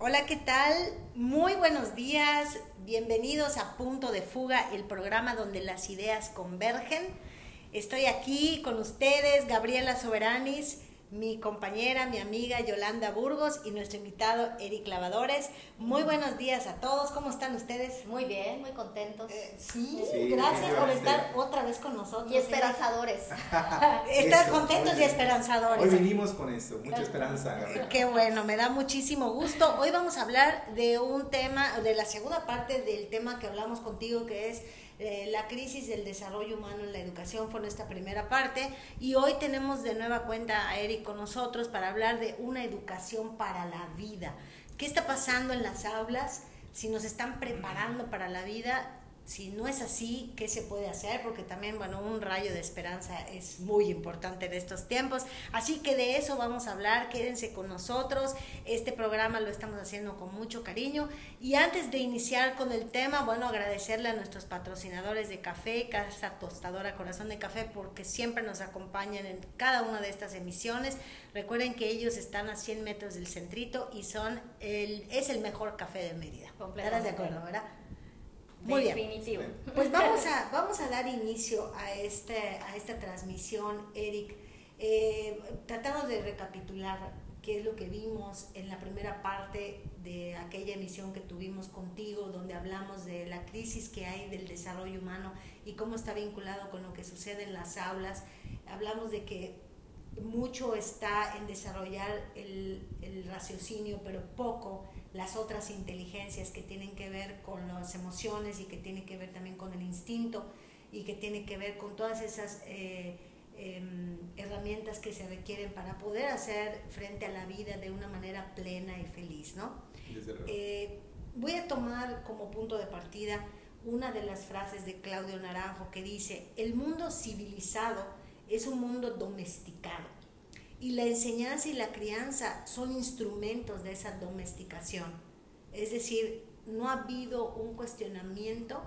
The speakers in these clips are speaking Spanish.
Hola, ¿qué tal? Muy buenos días. Bienvenidos a Punto de Fuga, el programa donde las ideas convergen. Estoy aquí con ustedes, Gabriela Soberanis mi compañera, mi amiga Yolanda Burgos y nuestro invitado Eric Lavadores. Muy buenos días a todos, ¿cómo están ustedes? Muy bien, muy contentos. Eh, sí, gracias por estar otra vez con nosotros. Y esperanzadores. estar contentos y esperanzadores. Hoy venimos con eso, mucha esperanza. Qué bueno, me da muchísimo gusto. Hoy vamos a hablar de un tema, de la segunda parte del tema que hablamos contigo, que es eh, la crisis del desarrollo humano en la educación fue nuestra primera parte y hoy tenemos de nueva cuenta a Eric con nosotros para hablar de una educación para la vida. ¿Qué está pasando en las aulas? Si nos están preparando para la vida, si no es así, ¿qué se puede hacer? Porque también, bueno, un rayo de esperanza es muy importante en estos tiempos. Así que de eso vamos a hablar, quédense con nosotros. Este programa lo estamos haciendo con mucho cariño. Y antes de iniciar con el tema, bueno, agradecerle a nuestros patrocinadores de café, Casa Tostadora Corazón de Café, porque siempre nos acompañan en cada una de estas emisiones. Recuerden que ellos están a 100 metros del centrito y son el, es el mejor café de Mérida. ¿Estarás de acuerdo, verdad? Muy Definitivo. Pues vamos a, vamos a dar inicio a, este, a esta transmisión, Eric, eh, tratando de recapitular qué es lo que vimos en la primera parte de aquella emisión que tuvimos contigo, donde hablamos de la crisis que hay del desarrollo humano y cómo está vinculado con lo que sucede en las aulas. Hablamos de que mucho está en desarrollar el, el raciocinio, pero poco las otras inteligencias que tienen que ver con las emociones y que tienen que ver también con el instinto y que tiene que ver con todas esas eh, em, herramientas que se requieren para poder hacer frente a la vida de una manera plena y feliz, ¿no? Eh, voy a tomar como punto de partida una de las frases de Claudio Naranjo que dice, el mundo civilizado es un mundo domesticado y la enseñanza y la crianza son instrumentos de esa domesticación. Es decir, no ha habido un cuestionamiento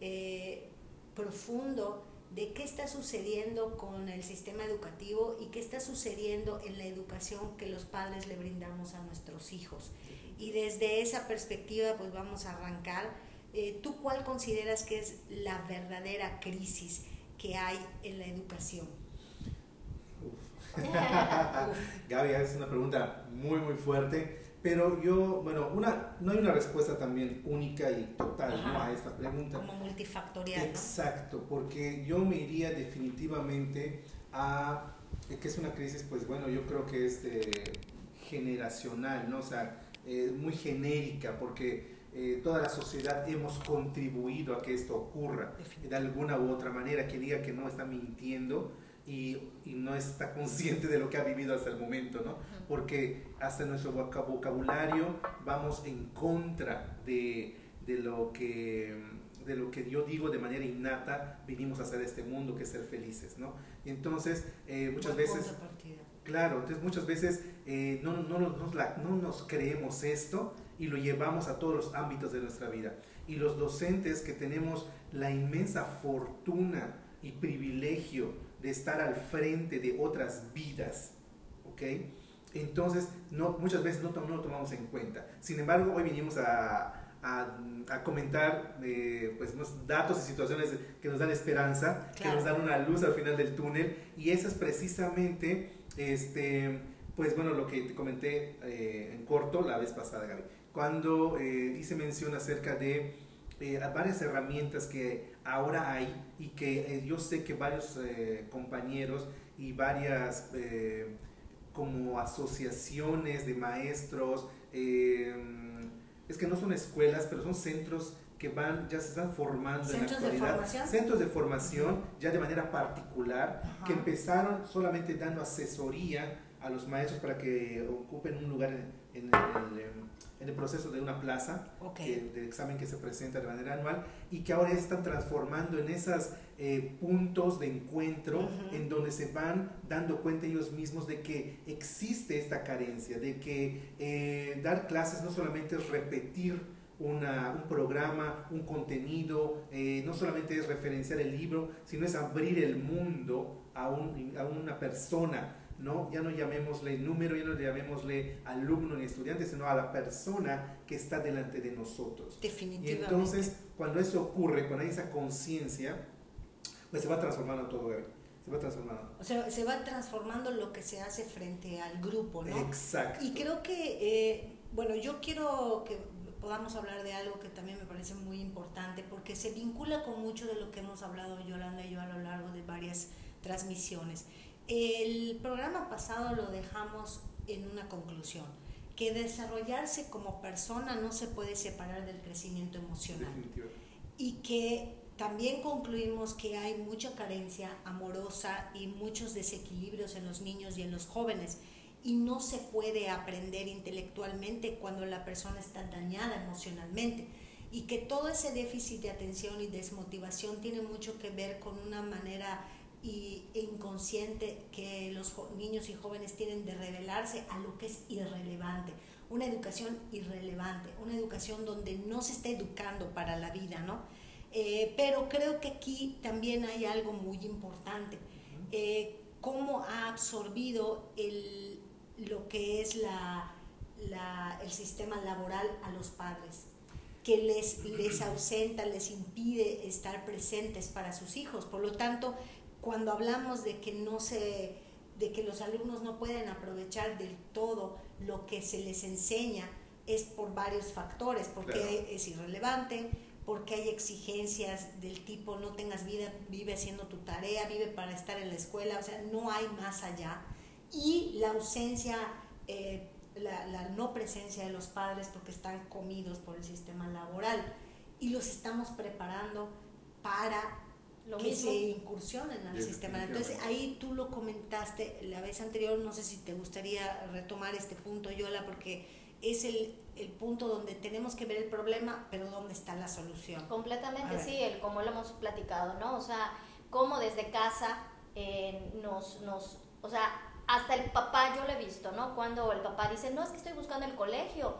eh, profundo de qué está sucediendo con el sistema educativo y qué está sucediendo en la educación que los padres le brindamos a nuestros hijos. Y desde esa perspectiva, pues vamos a arrancar. Eh, ¿Tú cuál consideras que es la verdadera crisis que hay en la educación? Gaby, es una pregunta muy, muy fuerte, pero yo, bueno, una, no hay una respuesta también única y total a esta pregunta. Como multifactorial. Exacto, porque yo me iría definitivamente a que es una crisis, pues bueno, yo creo que es generacional, ¿no? O sea, muy genérica, porque eh, toda la sociedad hemos contribuido a que esto ocurra de alguna u otra manera. Que diga que no está mintiendo, y, y, no está consciente de lo que ha vivido hasta el momento, ¿no? Porque hasta nuestro vocabulario vamos en contra de, de, lo que, de lo que yo digo de manera innata, vinimos a hacer este mundo, que es ser felices, ¿no? Y entonces, eh, muchas veces... Claro, entonces muchas veces eh, no, no, nos, no nos creemos esto y lo llevamos a todos los ámbitos de nuestra vida. Y los docentes que tenemos la inmensa fortuna y privilegio de estar al frente de otras vidas, ¿ok? Entonces, no, muchas veces no, no lo tomamos en cuenta. Sin embargo, hoy vinimos a, a, a comentar eh, pues, unos datos y situaciones que nos dan esperanza, que nos dan una luz al final del túnel, y eso es precisamente, este, pues bueno, lo que te comenté eh, en corto la vez pasada, Gaby, cuando eh, hice mención acerca de varias herramientas que ahora hay y que eh, yo sé que varios eh, compañeros y varias eh, como asociaciones de maestros, es que no son escuelas, pero son centros que van, ya se están formando ¿Centros en la actualidad. De formación? Centros de formación, ya de manera particular, que empezaron solamente dando asesoría a los maestros para que ocupen un lugar en, en el proceso de una plaza de examen que se presenta de manera anual y que ahora están transformando en esos eh, puntos de encuentro en donde se van dando cuenta ellos mismos de que existe esta carencia, de que eh, dar clases no solamente es repetir una, un programa, un contenido, eh, no solamente es referenciar el libro, sino es abrir el mundo a, un, a una persona ¿no? Ya no llamémosle número, ya no llamémosle alumno ni estudiante, sino a la persona que está delante de nosotros. Definitivamente. Y entonces, cuando eso ocurre, cuando hay esa conciencia, pues se va transformando todo, se va transformando. O sea, se va transformando lo que se hace frente al grupo, ¿no? Exacto. Y creo que, eh, bueno, yo quiero que podamos hablar de algo que también me parece muy importante, porque se vincula con mucho de lo que hemos hablado Yolanda y yo a lo largo de varias transmisiones. El programa pasado lo dejamos en una conclusión, que desarrollarse como persona no se puede separar del crecimiento emocional. Y que también concluimos que hay mucha carencia amorosa y muchos desequilibrios en los niños y en los jóvenes. Y no se puede aprender intelectualmente cuando la persona está dañada emocionalmente. Y que todo ese déficit de atención y desmotivación tiene mucho que ver con una manera inconsciente que los niños y jóvenes tienen de revelarse a lo que es irrelevante, una educación irrelevante, una educación donde no se está educando para la vida, ¿no? Eh, pero creo que aquí también hay algo muy importante, eh, cómo ha absorbido el, lo que es la, el sistema laboral a los padres que les, les ausenta, les impide estar presentes para sus hijos. Por lo tanto, cuando hablamos de que no se de que los alumnos no pueden aprovechar del todo lo que se les enseña es por varios factores, porque es irrelevante, porque hay exigencias del tipo no tengas vida, vive haciendo tu tarea, vive para estar en la escuela, o sea, no hay más allá. Y la ausencia, eh, la, la no presencia de los padres porque están comidos por el sistema laboral y los estamos preparando para lo que se incursionen al sistema. Entonces ahí tú lo comentaste la vez anterior, no sé si te gustaría retomar este punto, Yola, porque es el, el punto donde tenemos que ver el problema, pero dónde está la solución. Completamente, sí, el, como lo hemos platicado, ¿no? O sea, cómo desde casa eh, nos, nos, o sea, hasta el papá yo lo he visto, ¿no? Cuando el papá dice, no, es que estoy buscando el colegio,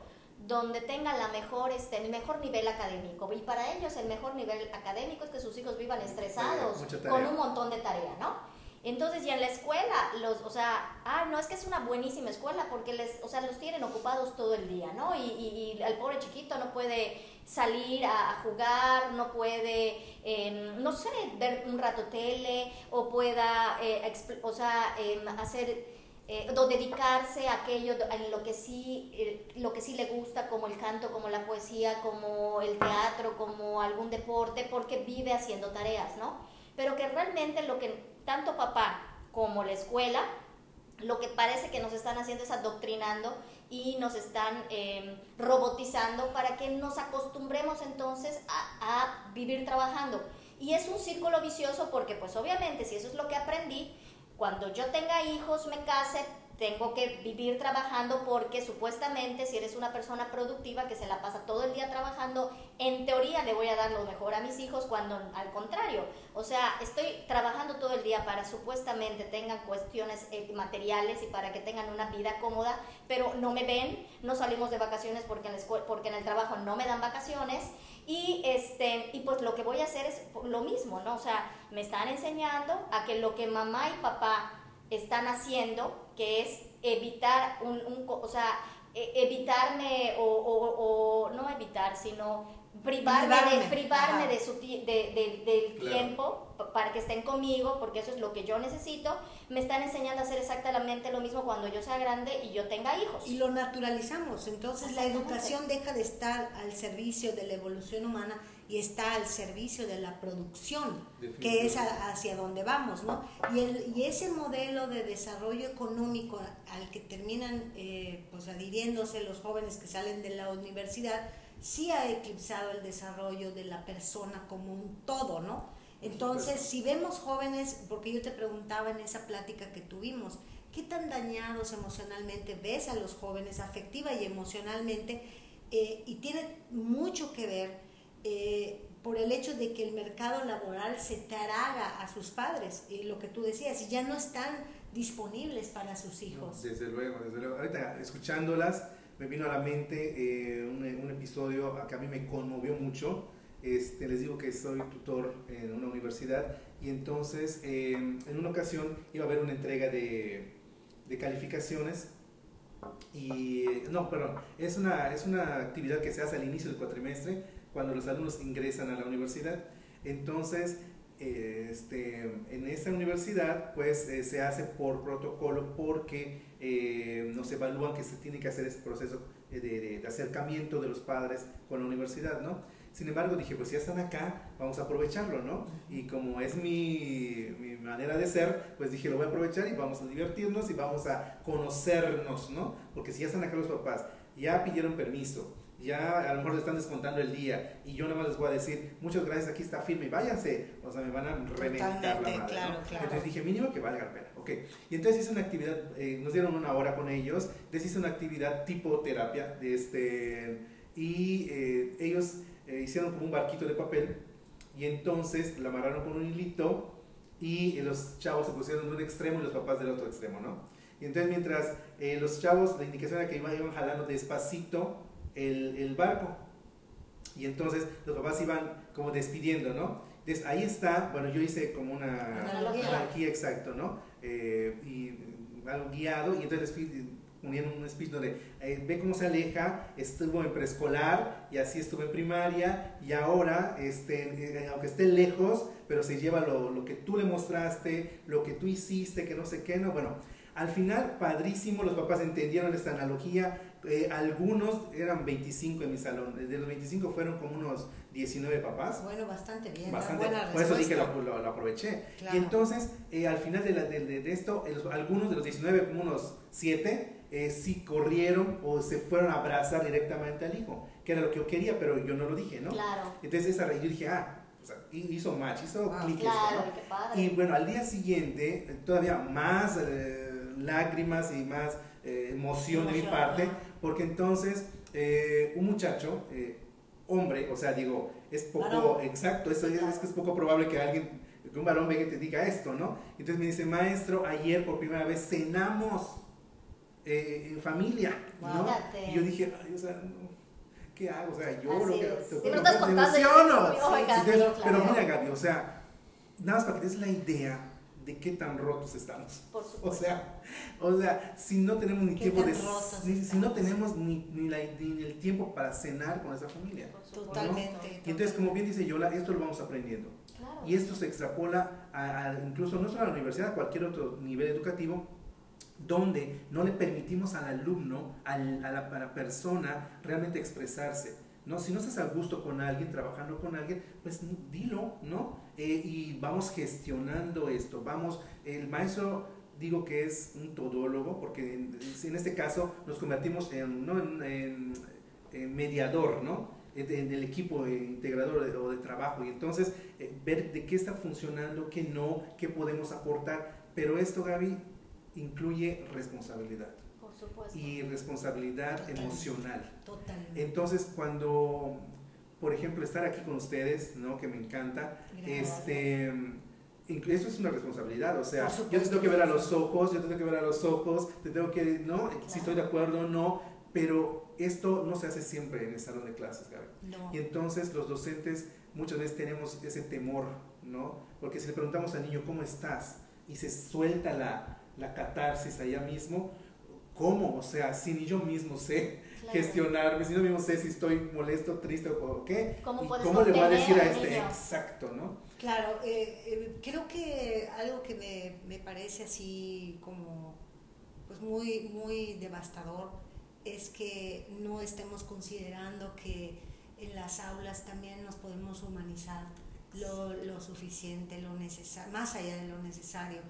donde tenga la mejor, este, el mejor nivel académico. Y para ellos el mejor nivel académico es que sus hijos vivan estresados, con un montón de tarea, ¿no? Entonces, ya en la escuela, los, o sea, ah, no, es que es una buenísima escuela porque les, o sea, los tienen ocupados todo el día, ¿no? Y, y, el pobre chiquito no puede salir a, jugar, no puede, em, no sé, ver un rato tele o pueda, eh, o sea, em, hacer eh, dedicarse a aquello en lo que sí eh, lo que sí le gusta como el canto como la poesía como el teatro como algún deporte porque vive haciendo tareas no pero que realmente lo que tanto papá como la escuela lo que parece que nos están haciendo es adoctrinando y nos están em, robotizando para que nos acostumbremos entonces a, a vivir trabajando. Y es un círculo vicioso porque pues obviamente si eso es lo que aprendí cuando yo tenga hijos, me case, tengo que vivir trabajando porque supuestamente si eres una persona productiva que se la pasa todo el día trabajando, en teoría le voy a dar lo mejor a mis hijos cuando al contrario, o sea, estoy trabajando todo el día para supuestamente tengan cuestiones eh, materiales y para que tengan una vida cómoda, pero no me ven, no salimos de vacaciones porque en, porque en el trabajo no me dan vacaciones y, este, y pues lo que voy a hacer es lo mismo, ¿no? O sea, me están enseñando a que lo que mamá y papá están haciendo, que es evitar un, un o sea, e, evitarme o, o, no evitar, sino privarme, de, privarme de su, de, del tiempo para que estén conmigo, porque eso es lo que yo necesito, me están enseñando a hacer exactamente lo mismo cuando yo sea grande y yo tenga hijos. Y lo naturalizamos, entonces la educación deja de estar al servicio de la evolución humana y está al servicio de la producción, que es hacia donde vamos, ¿no? Y, el, y ese modelo de desarrollo económico al que terminan eh, pues adhiriéndose los jóvenes que salen de la universidad, sí ha eclipsado el desarrollo de la persona como un todo, ¿no? Entonces, si vemos jóvenes, porque yo te preguntaba en esa plática que tuvimos, ¿qué tan dañados emocionalmente ves a los jóvenes, afectiva y emocionalmente? Eh, y tiene mucho que ver eh, por el hecho de que el mercado laboral se traga a sus padres, y lo que tú decías, y ya no están disponibles para sus hijos. desde luego, desde luego. Ahorita, escuchándolas, me vino a la mente eh, un, un, episodio que a mí me conmovió mucho. Este, les digo que soy tutor en una universidad y entonces em, en una ocasión iba a haber una entrega de, de calificaciones y no, perdón, es una, es una actividad que se hace al inicio del cuatrimestre cuando los alumnos ingresan a la universidad. Entonces, eh, este, en esta universidad pues eh, se hace por protocolo porque eh, nos evalúan que se tiene que hacer ese proceso de, de, acercamiento de los padres con la universidad, ¿no? Sin embargo, dije, pues ya están acá, vamos a aprovecharlo, ¿no? Y como es mi, mi, manera de ser, pues dije, lo voy a aprovechar y vamos a divertirnos y vamos a conocernos, ¿no? Porque si ya están acá los papás, ya pidieron permiso, ya a lo mejor le están descontando el día y yo nada más les voy a decir, muchas gracias, aquí está firme, váyanse, o sea, me van a reventar la madre. Claro, claro. Entonces dije, mínimo que valga la pena, ok. Y entonces hice una actividad, eh, nos dieron una hora con ellos, entonces hice una actividad tipo terapia, de este, y eh, ellos eh, hicieron como un barquito de papel y entonces la amarraron con un hilito y los chavos se pusieron de un extremo y los papás del otro extremo, ¿no? Y entonces mientras los chavos, la indicación era que iban, iban jalando despacito, el, el, barco. Y entonces los papás iban como despidiendo, ¿no? Entonces ahí está, bueno, yo hice como una analogía, exacto, ¿no? Eh, y algo guiado, y entonces unieron un speech donde eh, ve cómo se aleja, estuvo en preescolar y así estuvo en primaria y ahora, este, eh, aunque esté lejos, pero se lleva lo, lo, que tú le mostraste, lo que tú hiciste, que no sé qué, no, bueno, al final, padrísimo, los papás entendieron esta analogía, eh, algunos eran 25 en mi salón, de los 25 fueron como unos 19 papás. Bueno, bastante bien. Bastante, por eso dije lo, lo, aproveché. Y entonces, eh, al final de, de, de esto, algunos de los 19, como unos 7, eh, sí corrieron o se fueron a abrazar directamente al hijo, que era lo que yo quería, pero yo no lo dije, ¿no? Claro. Entonces, esa, yo dije, ah, o sea, hizo match, hizo ah, clic. Claro, qué padre. Y bueno, al día siguiente, todavía más lágrimas y más emoción, de mi parte, porque entonces eh, un muchacho, eh, hombre, o sea, digo, es poco, exacto, eso es, es, que es poco probable que alguien, que un varón venga y te diga esto, ¿no? Entonces me dice, maestro, ayer por primera vez cenamos eh, en familia, ¿no? Y yo dije, ay, o sea, ¿qué hago? O sea, lloro, que, te, te, emociono. Pero mira, Gaby, o sea, nada más para que te des la idea de qué tan rotos estamos. Por o sea, o sea, si no tenemos ni tiempo de si, no tenemos ni, ni, la, ni, el tiempo para cenar con esa familia. Totalmente. Y entonces, como bien dice Yola, esto lo vamos aprendiendo. Claro. Y esto se extrapola a, incluso no solo a la universidad, a cualquier otro nivel educativo, donde no le permitimos al alumno, al, a, la, a la persona realmente expresarse. ¿no? Si no estás a gusto con alguien, trabajando con alguien, pues dilo, ¿no? Eh, y vamos gestionando esto, vamos, el maestro digo que es un todólogo, porque en, este caso nos convertimos en, ¿no? en, mediador, ¿no? En, el equipo integrador de, o de trabajo y entonces eh, ver de qué está funcionando, qué no, qué podemos aportar, pero esto Gaby incluye responsabilidad y responsabilidad emocional. Totalmente. Entonces, cuando, por ejemplo, estar aquí con ustedes, ¿no? que me encanta, este eso es una responsabilidad, o sea, yo te tengo que ver a los ojos, yo te tengo que ver a los ojos, te tengo que, ¿no? Si estoy de acuerdo o no, pero esto no se hace siempre en el salón de clases, Gaby. No. Y entonces los docentes muchas veces tenemos ese temor, ¿no? Porque si le preguntamos al niño, ¿cómo estás? Y se suelta la, la catarsis allá mismo, ¿Cómo? O sea, si ni yo mismo sé gestionarme, si yo mismo sé si estoy molesto, triste o qué, ¿cómo, ¿cómo le voy a decir a este? Exacto, ¿no? Claro, eh, eh, creo que algo que me, me, parece así como pues muy, muy devastador es que no estemos considerando que en las aulas también nos podemos humanizar lo, lo suficiente, lo necesario, más allá de lo necesario,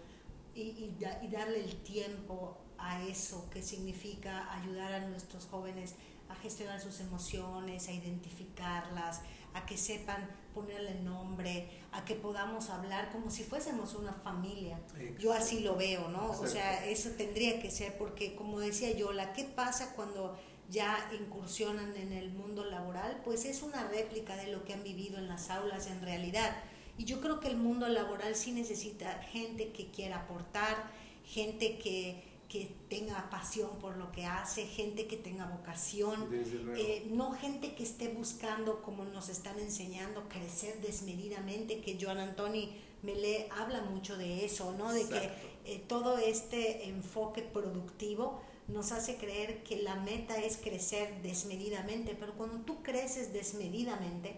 y, y, y darle el tiempo a eso que significa ayudar a nuestros jóvenes a gestionar sus emociones, a identificarlas, a que sepan ponerle nombre, a que podamos hablar como si fuésemos una familia. Yo así lo veo, ¿no? O sea, eso tendría que ser porque, como decía Yola, ¿qué pasa cuando ya incursionan en el mundo laboral? Pues es una réplica de lo que han vivido en las aulas en realidad. Y yo creo que el mundo laboral sí necesita gente que quiera aportar, gente que que tenga pasión por lo que hace, gente que tenga vocación, eh, no gente que esté buscando, como nos están enseñando, crecer desmedidamente, que Joan Antoni Melé habla mucho de eso, ¿no? De que eh, todo este enfoque productivo nos hace creer que la meta es crecer desmedidamente, pero cuando tú creces desmedidamente,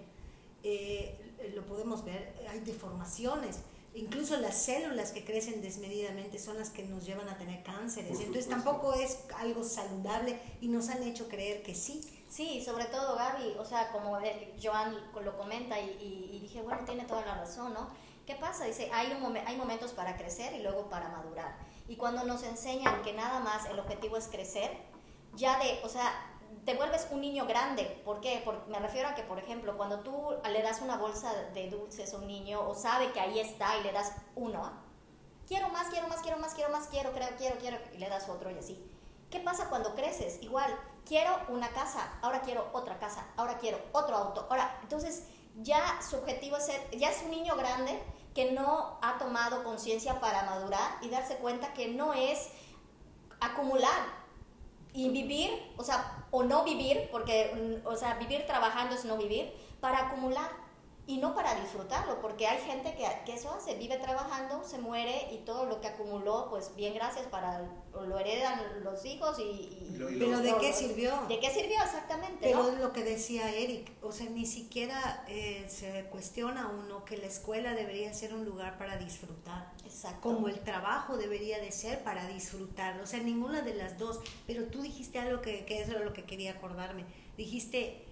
eh, lo podemos ver, hay deformaciones. Incluso las células que crecen desmedidamente son las que nos llevan a tener cánceres. Entonces tampoco es algo saludable y nos han hecho creer que sí. Sí, sobre todo Gaby, o sea, como Joan lo comenta y, y, dije, bueno, tiene toda la razón, ¿no? ¿Qué pasa? Dice, hay, un hay momentos para crecer y luego para madurar. Y cuando nos enseñan que nada más el objetivo es crecer, ya de, o sea, te vuelves un niño grande. ¿Por qué? Porque me refiero a que, por ejemplo, cuando tú le das una bolsa de dulces a un niño o sabe que ahí está y le das uno, quiero más, quiero más, quiero más, quiero más, quiero, quiero, quiero, quiero, y le das otro y así. ¿Qué pasa cuando creces? Igual, quiero una casa, ahora quiero otra casa, ahora quiero otro auto, ahora, entonces ya su objetivo es ser, ya es un niño grande que no ha tomado conciencia para madurar y darse cuenta que no es acumular y vivir, o sea, o no vivir, porque, o sea, vivir trabajando es no vivir, para acumular y no para disfrutarlo, porque hay gente que, que, eso hace, vive trabajando, se muere y todo lo que acumuló, pues bien gracias para, lo heredan los hijos y... pero ¿de qué sirvió? ¿De qué sirvió exactamente? Pero es lo que decía Eric, o sea, ni siquiera eh, se cuestiona uno que la escuela debería ser un lugar para disfrutar. Exacto. Como el trabajo debería de ser para disfrutar, o sea, ninguna de las dos, pero tú dijiste algo que, que es lo que quería acordarme, dijiste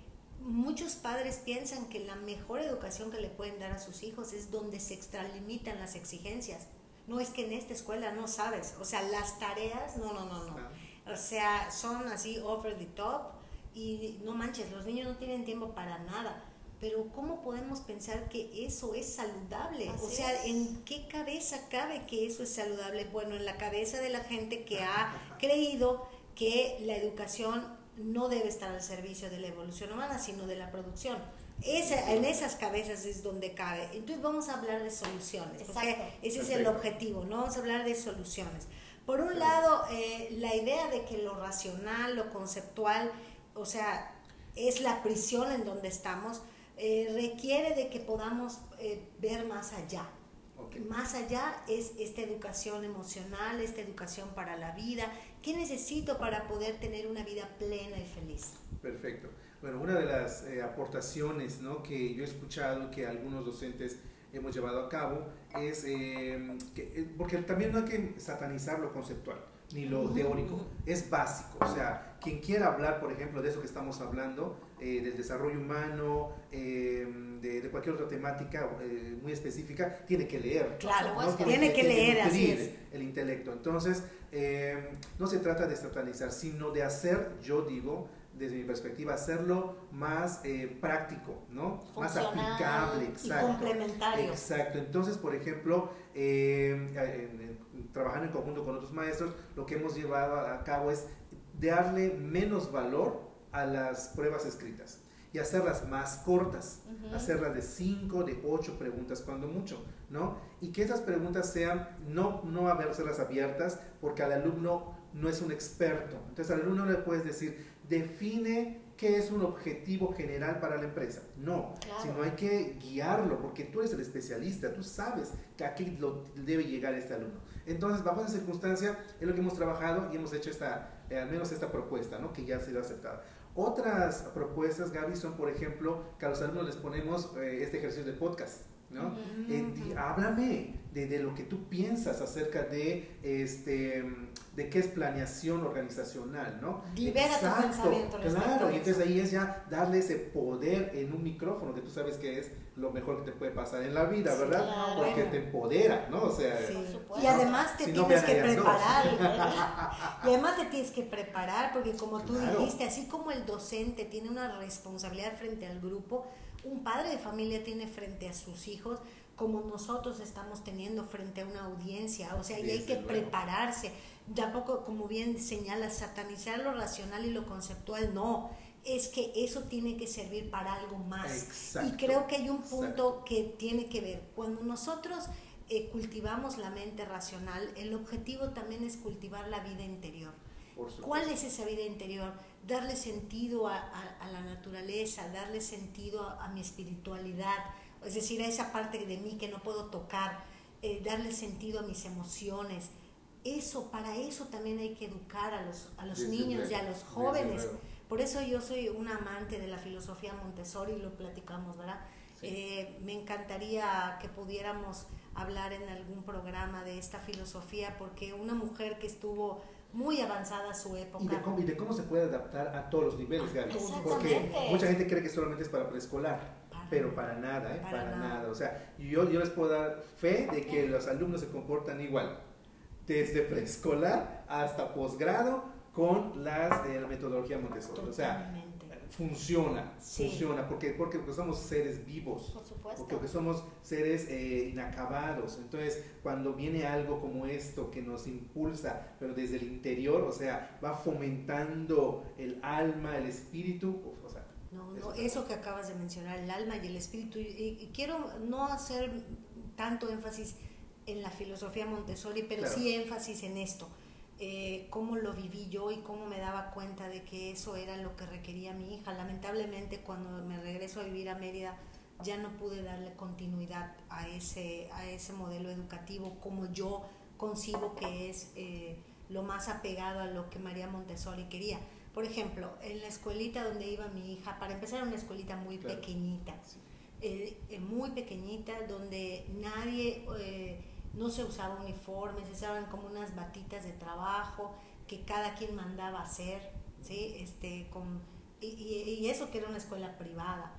muchos padres piensan que la mejor educación que le pueden dar a sus hijos es donde se extralimitan las exigencias. No es que en esta escuela no sabes, o sea, las tareas, no, no, no, no. O sea, son así over the top y no manches, los niños no tienen tiempo para nada. Pero ¿cómo podemos pensar que eso es saludable? o sea, ¿en qué cabeza cabe que eso es saludable? Bueno, en la cabeza de la gente que ha creído que la educación no debe estar al servicio de la evolución humana, sino de la producción. en esas cabezas es donde cabe. Entonces vamos a hablar de soluciones, porque ese es el objetivo, ¿no? Vamos a hablar de soluciones. Por un lado, eh, la idea de que lo racional, lo conceptual, o sea, es la prisión en donde estamos, eh, requiere de que podamos eh, ver más allá. Más allá es esta educación emocional, esta educación para la vida, ¿Qué necesito para poder tener una vida plena y feliz? Perfecto. Bueno, una de las eh, aportaciones ¿no? que yo he escuchado que algunos docentes hemos llevado a cabo es em, que, eh, porque también no hay que satanizar lo conceptual ni lo teórico, es básico. O sea, quien quiera hablar, por ejemplo, de eso que estamos hablando, eh, del desarrollo humano, em, de, cualquier otra temática muy específica, tiene que leer. Claro, tiene, que, leer, así es. El intelecto. Entonces, eh, no se trata de satanizar, sino de hacer, yo digo, desde mi perspectiva, hacerlo más eh, práctico, ¿no? Más aplicable, exacto. Y complementario. Exacto. Entonces, por ejemplo, eh, trabajando en conjunto con otros maestros, lo que hemos llevado a cabo es darle menos valor a las pruebas escritas y hacerlas más cortas, hacerlas de 5, de 8 preguntas cuando mucho, ¿no? Y que esas preguntas sean, no, no haberlas abiertas, porque al alumno no es un experto. Entonces al alumno le puedes decir, define qué es un objetivo general para la empresa. No, sino hay que guiarlo, porque tú eres el especialista, tú sabes que aquí lo debe llegar este alumno. Entonces, bajo esa circunstancia, es lo que hemos trabajado y hemos hecho esta, eh, al menos esta propuesta, ¿no? que ya ha sido aceptada. Otras propuestas, Gaby, son, por ejemplo, que a los alumnos les ponemos eh, este ejercicio de podcast. ¿no? Eh, háblame de, lo que tú piensas acerca de, este, de qué es planeación organizacional, ¿no? Libera tu pensamiento. Claro, y entonces ahí es ya darle ese poder en un micrófono que tú sabes que es lo mejor que te puede pasar en la vida, ¿verdad? Porque te empodera, ¿no? O sea, y además te tienes que preparar. y además te tienes que preparar porque como tú dijiste, así como el docente tiene una responsabilidad frente al grupo, un padre de familia tiene frente a sus hijos como nosotros estamos teniendo frente a una audiencia, o sea, y hay que prepararse. Tampoco, como bien señala, satanizar lo racional y lo conceptual, no, es que eso tiene que servir para algo más. y creo que hay un punto que tiene que ver, cuando nosotros eh, cultivamos la mente racional, el objetivo también es cultivar la vida interior. ¿Cuál es esa vida interior? Darle sentido a, la naturaleza, darle sentido a, mi espiritualidad, es decir, a esa parte de mí que no puedo tocar, eh, darle sentido a mis emociones, eso, para eso también hay que educar a los, a los niños y a los jóvenes. Por eso yo soy un amante de la filosofía Montessori, lo platicamos, ¿verdad? Sí. Eh, me encantaría que pudiéramos hablar en algún programa de esta filosofía, porque una mujer que estuvo muy avanzada a su Y época. de, cómo, y de cómo se puede adaptar a todos los niveles, Gaby. Porque mucha gente cree que solamente es para preescolar, pero para nada, ¿eh? Para Para, nada. nada. O sea, yo, yo les puedo dar fe de que los alumnos se comportan igual, desde preescolar hasta posgrado con las, eh, la metodología Montessori. O sea, funciona, Sí. funciona, porque, porque, porque somos seres vivos. Por supuesto. Porque somos seres eh, inacabados. Entonces, cuando viene algo como esto que nos impulsa, pero desde el interior, o sea, va fomentando el alma, el espíritu, uf, o sea, No, no, eso que acabas de mencionar, el alma y el espíritu, y, y quiero no hacer tanto énfasis en la filosofía Montessori, pero Claro. sí énfasis en esto, eh, cómo lo viví yo y cómo me daba cuenta de que eso era lo que requería mi hija. Lamentablemente cuando me regreso a vivir a Mérida ya no pude darle continuidad a ese, a ese modelo educativo como yo concibo que es eh, lo más apegado a lo que María Montessori quería. Por ejemplo, en la escuelita donde iba mi hija, para empezar era una escuelita muy Claro. pequeñita, eh, eh, muy pequeñita, donde nadie, no se usaba uniformes, se usaban como unas batitas de trabajo que cada quien mandaba hacer, ¿sí? Este, con, y, y- y eso que era una escuela privada.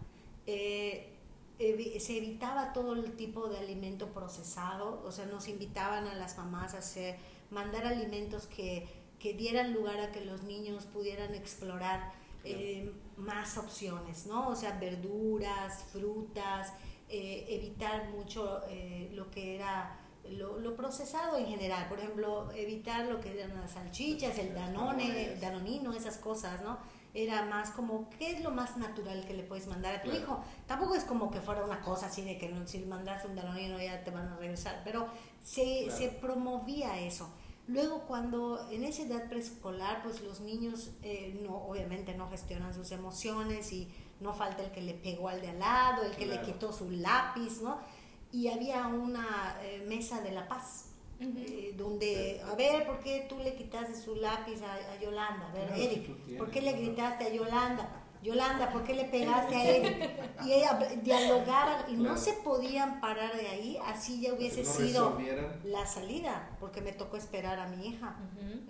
Eh, evi- se evitaba todo el tipo de alimento procesado, o sea, nos invitaban a las mamás a hacer, mandar alimentos que, que dieran lugar a que los niños pudieran explorar eh, más opciones, ¿no? O sea, verduras, frutas, eh, evitar mucho eh, lo que era lo, lo procesado en general, por ejemplo, evitar lo que eran las salchichas, el danone, Danones. danonino, esas cosas, ¿no? Era más como, ¿qué es lo más natural que le puedes mandar a tu Claro. hijo? Tampoco es como que fuera una cosa así de que no, si le mandas un danonino ya te van a regresar, pero se, Claro. se promovía eso. Luego cuando en esa edad preescolar, pues los niños eh, no, obviamente no gestionan sus emociones y no falta el que le pegó al de al lado, el que Claro. le quitó su lápiz, ¿no? Y había una eh, mesa de la paz, eh, donde, a ver, ¿por qué tú le quitaste su lápiz a, a Yolanda? A ver, Eric, ¿por qué le gritaste a Yolanda? Yolanda, ¿por qué le pegaste a Eric? Y ella dialogaban y no se podían parar de ahí, así ya hubiese no sido la salida, porque me tocó esperar a mi hija.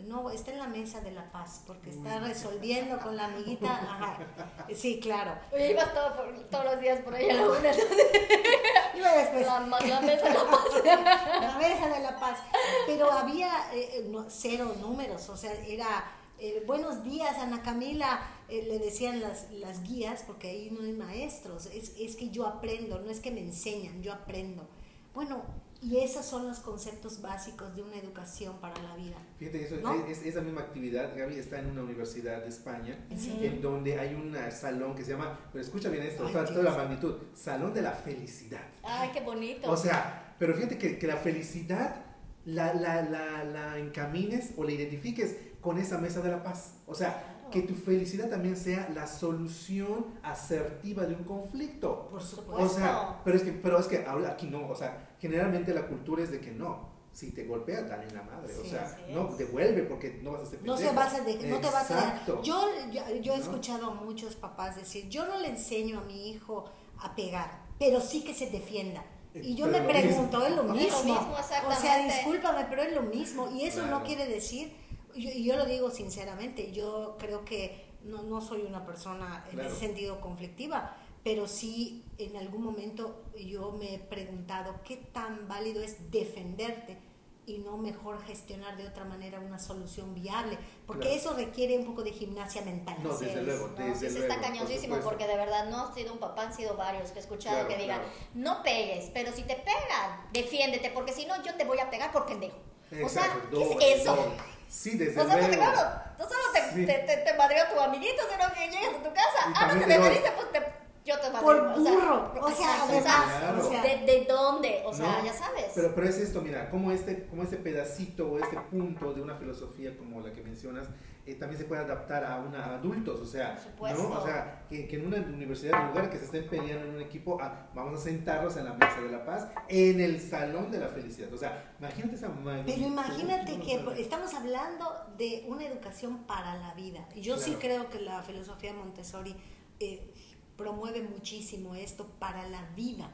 No, está en la mesa de la paz, porque está resolviendo con la amiguita. Ajá. Sí, claro. Oye, ibas todo por- todos los días por ahí a la una, entonces, Iba después la, la mesa de la paz. la mesa de la paz. Pero había eh, no, cero números, o sea, era eh, buenos días, Ana Camila, eh, le decían las, las guías, porque ahí no hay maestros, es, es que yo aprendo, no es que me enseñan, yo aprendo. Bueno, y esos son los conceptos básicos de una educación para la vida. Fíjate, eso, ¿No? es, esa misma actividad, Gaby, está en una universidad de España, ¿En serio? en donde hay un salón que se llama, pero escucha bien esto, Ay, toda, la magnitud, Salón de la Felicidad. Ay, qué bonito. O sea, pero fíjate que, que la felicidad la, la, la, la encamines o la identifiques con esa mesa de la paz. O sea, que tu felicidad también sea la solución asertiva de un conflicto. Por O supuesto. sea, pero es que, pero es que ahora aquí no, o sea, generalmente la cultura es de que no. Si te golpea, dale en la madre. o Sí, sea, así no, es. devuelve porque no vas a ser No se vas a de- no te vas a Exacto. yo, yo, yo he ¿No? escuchado a muchos papás decir yo no le enseño a mi hijo a pegar pero sí que se defienda y yo Pero me pregunto mismo. es lo Es lo mismo, mismo, o sea discúlpame pero es lo mismo y eso no Claro. quiere decir yo, y yo lo digo sinceramente yo creo que no, no soy una persona en Claro. ese sentido conflictiva pero sí en algún momento yo me he preguntado qué tan válido es defenderte y no mejor gestionar de otra manera una solución viable, porque Claro. eso requiere un poco de gimnasia mental. No, desde es. luego, No, desde sí luego, está por cañosísimo supuesto. porque de verdad no ha sido un papá, han sido varios que he escuchado Claro, que digan, claro. no pegues, pero si te pegan, defiéndete, porque si no yo te voy a pegar por pendejo. O sea, Exacto, ¿qué es eso? doble. Sí, desde O sea, porque luego. claro, no solo te, Sí. te, te, te madreó tu amiguito, sino que llegas a tu casa, Y ah, no te doy. defendiste, pues te, yo te Te por burro. O sea, de, de, dónde, o sea, ya sabes. Pero, pero es esto, mira, como este, como este pedacito o este punto de una filosofía como la que mencionas, eh, también se puede adaptar a, una, adultos, o sea, ¿no? o sea que, en una universidad, en lugar que se estén peleando en un equipo, ah, vamos a sentarnos en la mesa de la paz, en el salón de la felicidad. O sea, imagínate esa magnitud. Pero imagínate que estamos hablando de una educación para la vida. Yo sí creo que la filosofía Montessori eh, promueve muchísimo esto para la vida.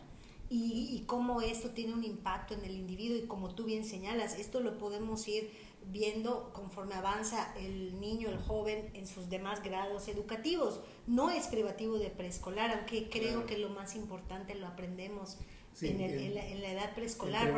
Y, y cómo esto tiene un impacto en el individuo y como tú bien señalas, esto lo podemos ir viendo conforme avanza el niño, el joven en sus demás grados educativos. No es privativo de preescolar, aunque creo que lo más importante lo aprendemos en, la, edad preescolar,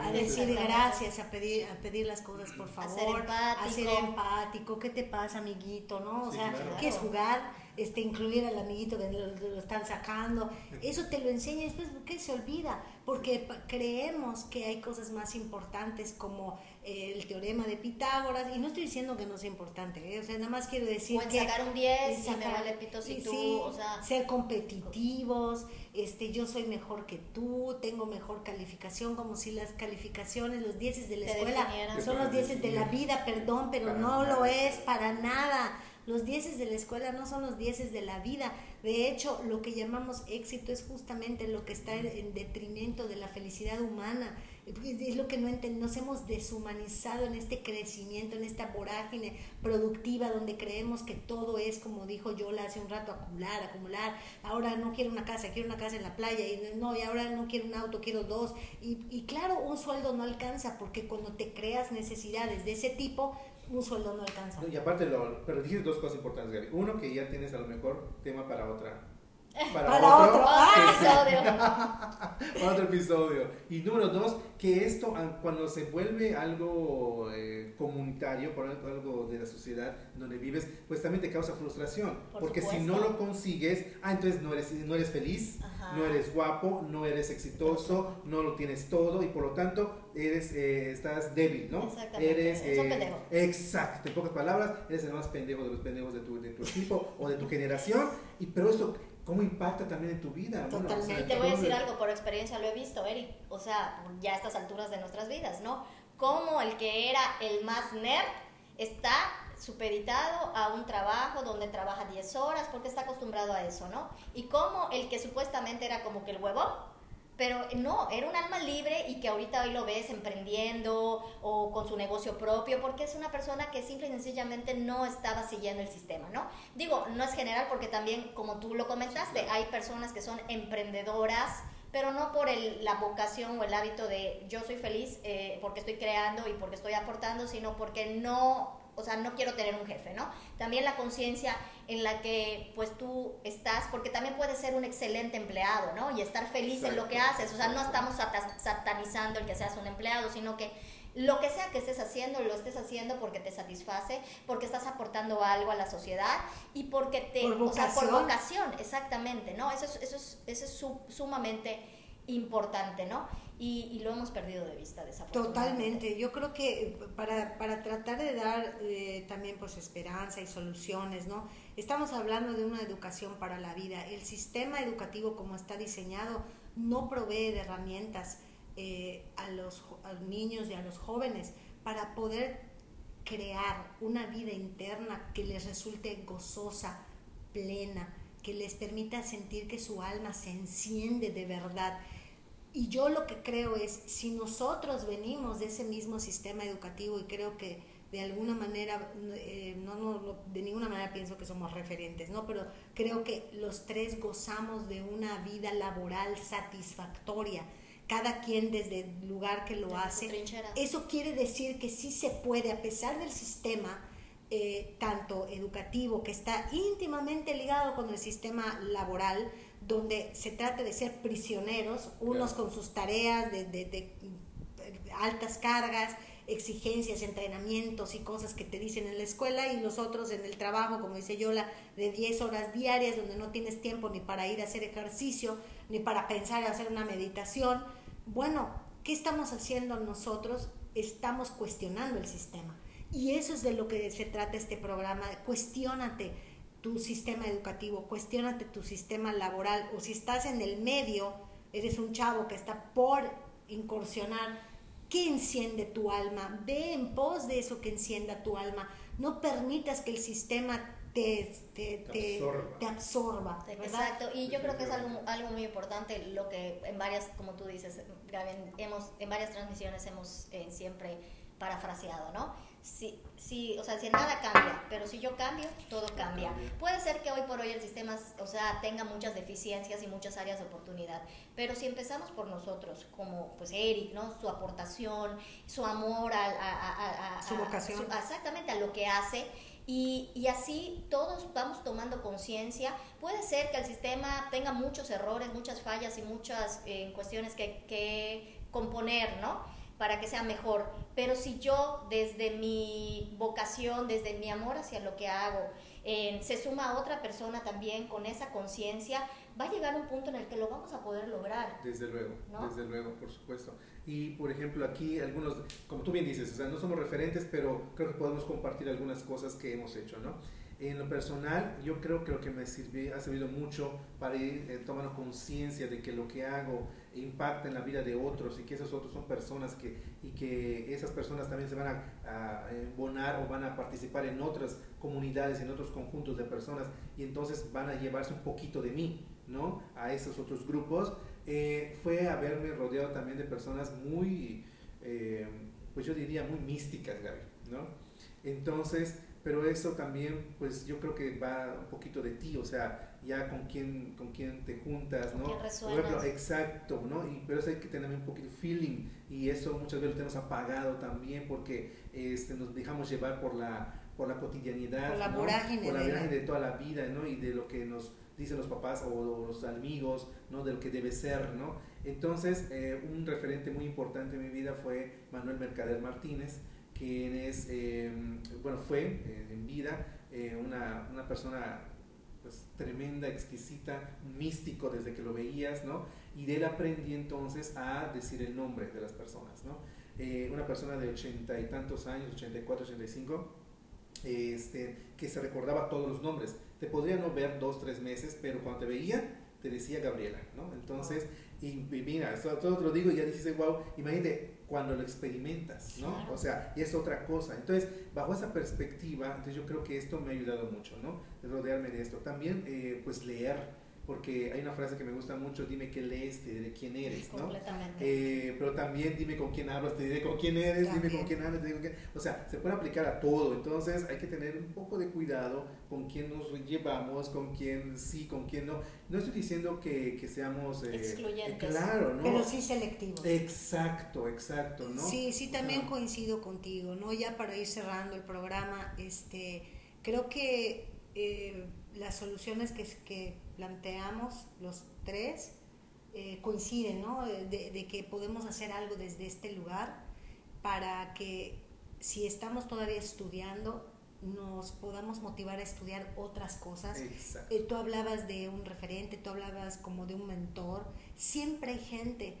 a decir gracias, a pedir, a pedir las cosas por favor, a ser empático, ¿qué te pasa amiguito? ¿no? O sea, ¿qué es jugar? Este, incluir al amiguito que lo, están sacando, eso te lo enseña y después ¿qué se olvida? Porque creemos que hay cosas más importantes como el teorema de Pitágoras, y no estoy diciendo que no sea importante, ¿eh? o sea, nada más quiero decir que... sacar un 10 y me vale pito si tú, o sea... Ser competitivos, este, yo soy mejor que tú, tengo mejor calificación, como si las calificaciones, los 10 de la escuela son los 10 de la vida, perdón, pero no lo es para nada. Los 10 de la escuela no son los 10 de la vida. De hecho, lo que llamamos éxito es justamente lo que está en detrimento de la felicidad humana es lo que no nos hemos deshumanizado en este crecimiento, en esta vorágine productiva donde creemos que todo es, como dijo Yola hace un rato, acumular, acumular. Ahora no quiero una casa, quiero una casa en la playa, y no, y ahora no quiero un auto, quiero dos. Y, y claro, un sueldo no alcanza porque cuando te creas necesidades de ese tipo, un sueldo no alcanza. y aparte, lo, pero dijiste dos cosas importantes, Gaby. Uno, que ya tienes a lo mejor tema para otra para, otro, episodio. para otro episodio. Y número dos, que esto ah, cuando se vuelve algo eh, comunitario, por algo de la sociedad donde vives, pues también te causa frustración. porque si no lo consigues, ah, entonces no eres, no eres feliz, no eres guapo, no eres exitoso, no lo tienes todo y por lo tanto eres, eh, estás débil, ¿no? Exactamente. Eres, eh, pendejo. Exacto, en pocas palabras, eres el más pendejo de los pendejos de tu, de tu equipo o de tu generación. Y, pero eso cómo impacta también en tu vida. Totalmente. y te voy a decir algo, por experiencia lo he visto, Eric, o sea, ya a estas alturas de nuestras vidas, ¿no? Cómo el que era el más nerd está supeditado a un trabajo donde trabaja 10 horas porque está acostumbrado a eso, ¿no? Y cómo el que supuestamente era como que el huevón, pero no, era un alma libre y que ahorita hoy lo ves emprendiendo o con su negocio propio, porque es una persona que simple y sencillamente no estaba siguiendo el sistema, ¿no? Digo, no es general porque también, como tú lo comentaste, hay personas que son emprendedoras, pero no por el, la vocación o el hábito de yo soy feliz eh, porque estoy creando y porque estoy aportando, sino porque no o sea, no quiero tener un jefe, ¿no? También la conciencia en la que pues tú estás, porque también puedes ser un excelente empleado, ¿no? Y estar feliz en lo que haces, o sea, no estamos satanizando el que seas un empleado, sino que lo que sea que estés haciendo, lo estés haciendo porque te satisface, porque estás aportando algo a la sociedad y porque te... Por vocación. O sea, por vocación, exactamente, ¿no? Eso es, eso es, eso es sumamente importante, ¿no? y, lo hemos perdido de vista desafortunadamente. Totalmente, yo creo que eh, para, para tratar de dar eh, también pues esperanza y soluciones, ¿no? Estamos hablando de una educación para la vida. El sistema educativo como está diseñado no provee de herramientas eh, a, los, a los niños y a los jóvenes para poder crear una vida interna que les resulte gozosa, plena, que les permita sentir que su alma se enciende de verdad y yo lo que creo es, si nosotros venimos de ese mismo sistema educativo y creo que de alguna manera, eh, no, no, de ninguna manera pienso que somos referentes, ¿no? Pero creo que los tres gozamos de una vida laboral satisfactoria, cada quien desde el lugar que lo hace. Eso quiere decir que sí se puede, a pesar del sistema, eh, tanto educativo, que está íntimamente ligado con el sistema laboral, donde se trata de ser prisioneros, unos con sus tareas de, altas cargas, exigencias, entrenamientos y cosas que te dicen en la escuela y los otros en el trabajo, como dice Yola, de 10 horas diarias donde no tienes tiempo ni para ir a hacer ejercicio, ni para pensar en hacer una meditación. Bueno, ¿qué estamos haciendo nosotros? Estamos cuestionando el sistema. Y eso es de lo que se trata este programa. Cuestiónate tu sistema educativo, cuestionate tu sistema laboral o si estás en el medio, eres un chavo que está por incursionar, ¿qué enciende tu alma? Ve en pos de eso que encienda tu alma. No permitas que el sistema te, te, te, absorba. Exacto, y yo creo que es algo, algo muy importante, lo que en varias, como tú dices, Gaby, hemos, en varias transmisiones hemos eh, siempre parafraseado, ¿no? Si, si, o sea, si nada cambia, pero si yo cambio, todo cambia. Puede ser que hoy por hoy el sistema, o sea, tenga muchas deficiencias y muchas áreas de oportunidad, pero si empezamos por nosotros, como pues Eric, ¿no? Su aportación, su amor a, su vocación. exactamente, a lo que hace, y, y, así todos vamos tomando conciencia. Puede ser que el sistema tenga muchos errores, muchas fallas y muchas eh, cuestiones que, que, componer, ¿no? Para que sea mejor. Pero si yo desde mi vocación, desde mi amor hacia lo que hago, eh, se suma a otra persona también con esa conciencia, va a llegar un punto en el que lo vamos a poder lograr. Desde luego, desde luego, por supuesto. Y por ejemplo aquí algunos, como tú bien dices, o sea, no somos referentes, pero creo que podemos compartir algunas cosas que hemos hecho, ¿no? En lo personal, yo creo que lo que me sirvió, ha servido mucho para ir eh, tomando conciencia de que lo que hago impacta en la vida de otros y que esos otros son personas que, y que esas personas también se van a, a abonar o van a participar en otras comunidades, en otros conjuntos de personas y entonces van a llevarse un poquito de mí, ¿no? A esos otros grupos eh, fue haberme rodeado también de personas muy, eh, pues yo diría muy místicas, Gaby, ¿no? Entonces, pero eso también, pues yo creo que va un poquito de ti, o sea, ya con quién, con quién te juntas, ¿no? Por ejemplo, exacto, ¿no? Y, pero eso hay que tener un poquito de feeling y eso muchas veces lo tenemos apagado también porque este, nos dejamos llevar por la, por la cotidianidad, por la vorágine, por la vorágine de toda la vida, ¿no? Y de lo que nos dicen los papás o los amigos, ¿no? De lo que debe ser, ¿no? Entonces, eh, un referente muy importante en mi vida fue Manuel Mercader Martínez, quien es, em, bueno, fue eh, en vida eh, una, una, persona pues, tremenda, exquisita, místico desde que lo veías, ¿no? Y de él aprendí entonces a decir el nombre de las personas, ¿no? una persona de ochenta y tantos años, 84, 85, este, que se recordaba todos los nombres te podría no ver dos, tres meses, pero cuando te veía, te decía Gabriela, ¿no? Entonces, y, mira, todo te lo digo y ya dices, wow, imagínate cuando lo experimentas, ¿no? O sea, y es otra cosa. Entonces, bajo esa perspectiva, entonces yo creo que esto me ha ayudado mucho, ¿no? De rodearme de esto. También, eh, pues leer, porque hay una frase que me gusta mucho, dime qué lees, te diré quién eres, ¿no? Completamente. Eh, pero también dime con quién hablas, te diré con quién eres, dime con quién hablas, te digo O sea, se puede aplicar a todo, entonces hay que tener un poco de cuidado con quién nos llevamos, con quién sí, con quién no. No estoy diciendo que, que seamos... Eh, Excluyentes. claro, ¿no? Pero sí selectivos. Exacto, exacto, ¿no? Sí, sí, también coincido contigo, ¿no? Ya para ir cerrando el programa, este, creo que eh, las soluciones que, que planteamos los tres eh, coinciden, ¿no? De, que podemos hacer algo desde este lugar para que si estamos todavía estudiando, nos podamos motivar a estudiar otras cosas. Eh, tú hablabas de un referente, tú hablabas como de un mentor. Siempre hay gente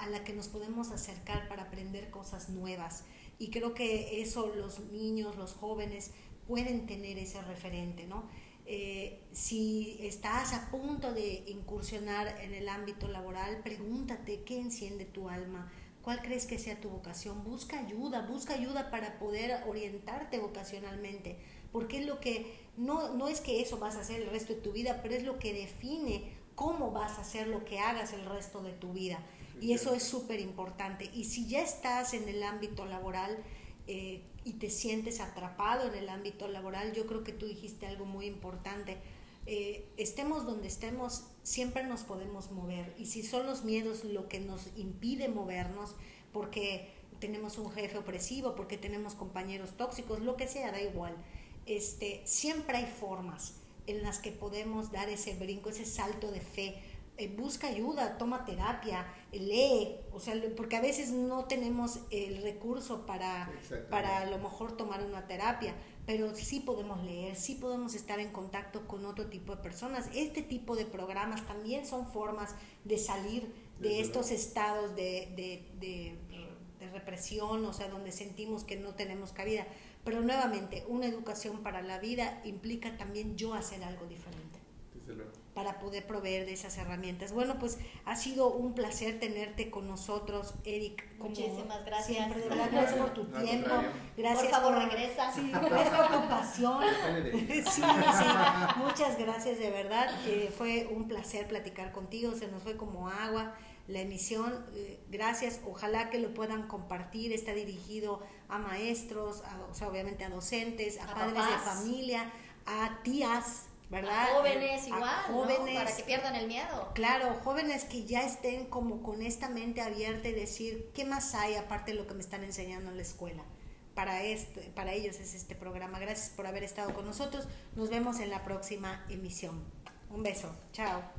a la que nos podemos acercar para aprender cosas nuevas. Y creo que eso los niños, los jóvenes pueden tener ese referente, ¿no? Eh, si estás a punto de incursionar en el ámbito laboral, pregúntate qué enciende tu alma, cuál crees que sea tu vocación, busca ayuda, busca ayuda para poder orientarte vocacionalmente, porque es lo que, no, no es que eso vas a hacer el resto de tu vida, pero es lo que define cómo vas a hacer lo que hagas el resto de tu vida. Y eso es súper importante. Y si ya estás en el ámbito laboral, eh, y te sientes atrapado en el ámbito laboral, yo creo que tú dijiste algo muy importante. Eh, estemos donde estemos, siempre nos podemos mover. Y si son los miedos lo que nos impide movernos, porque tenemos un jefe opresivo, porque tenemos compañeros tóxicos, lo que sea, da igual. Este, siempre hay formas en las que podemos dar ese brinco, ese salto de fe eh, busca ayuda, toma terapia, lee, o sea, porque a veces no tenemos el recurso para, para a lo mejor tomar una terapia, pero sí podemos leer, sí podemos estar en contacto con otro tipo de personas. Este tipo de programas también son formas de salir de estos estados de, de, de, de represión, o sea, donde sentimos que no tenemos cabida. Pero nuevamente, una educación para la vida implica también yo hacer algo diferente para poder proveer de esas herramientas. Bueno, pues ha sido un placer tenerte con nosotros, Eric. Muchísimas gracias. gracias por tu tiempo. Gracias por favor, regresa. Sí, gracias por tu pasión. sí, sí, muchas gracias, de verdad. Eh, fue un placer platicar contigo, se nos fue como agua la emisión. Eh, gracias, ojalá que lo puedan compartir. Está dirigido a maestros, o sea, obviamente a docentes, a, padres de familia, a tías, ¿verdad? jóvenes igual, jóvenes, Para que pierdan el miedo. Claro, jóvenes que ya estén como con esta mente abierta y decir, ¿qué más hay aparte de lo que me están enseñando en la escuela? Para, este, para ellos es este programa. Gracias por haber estado con nosotros. Nos vemos en la próxima emisión. Un beso. Chao.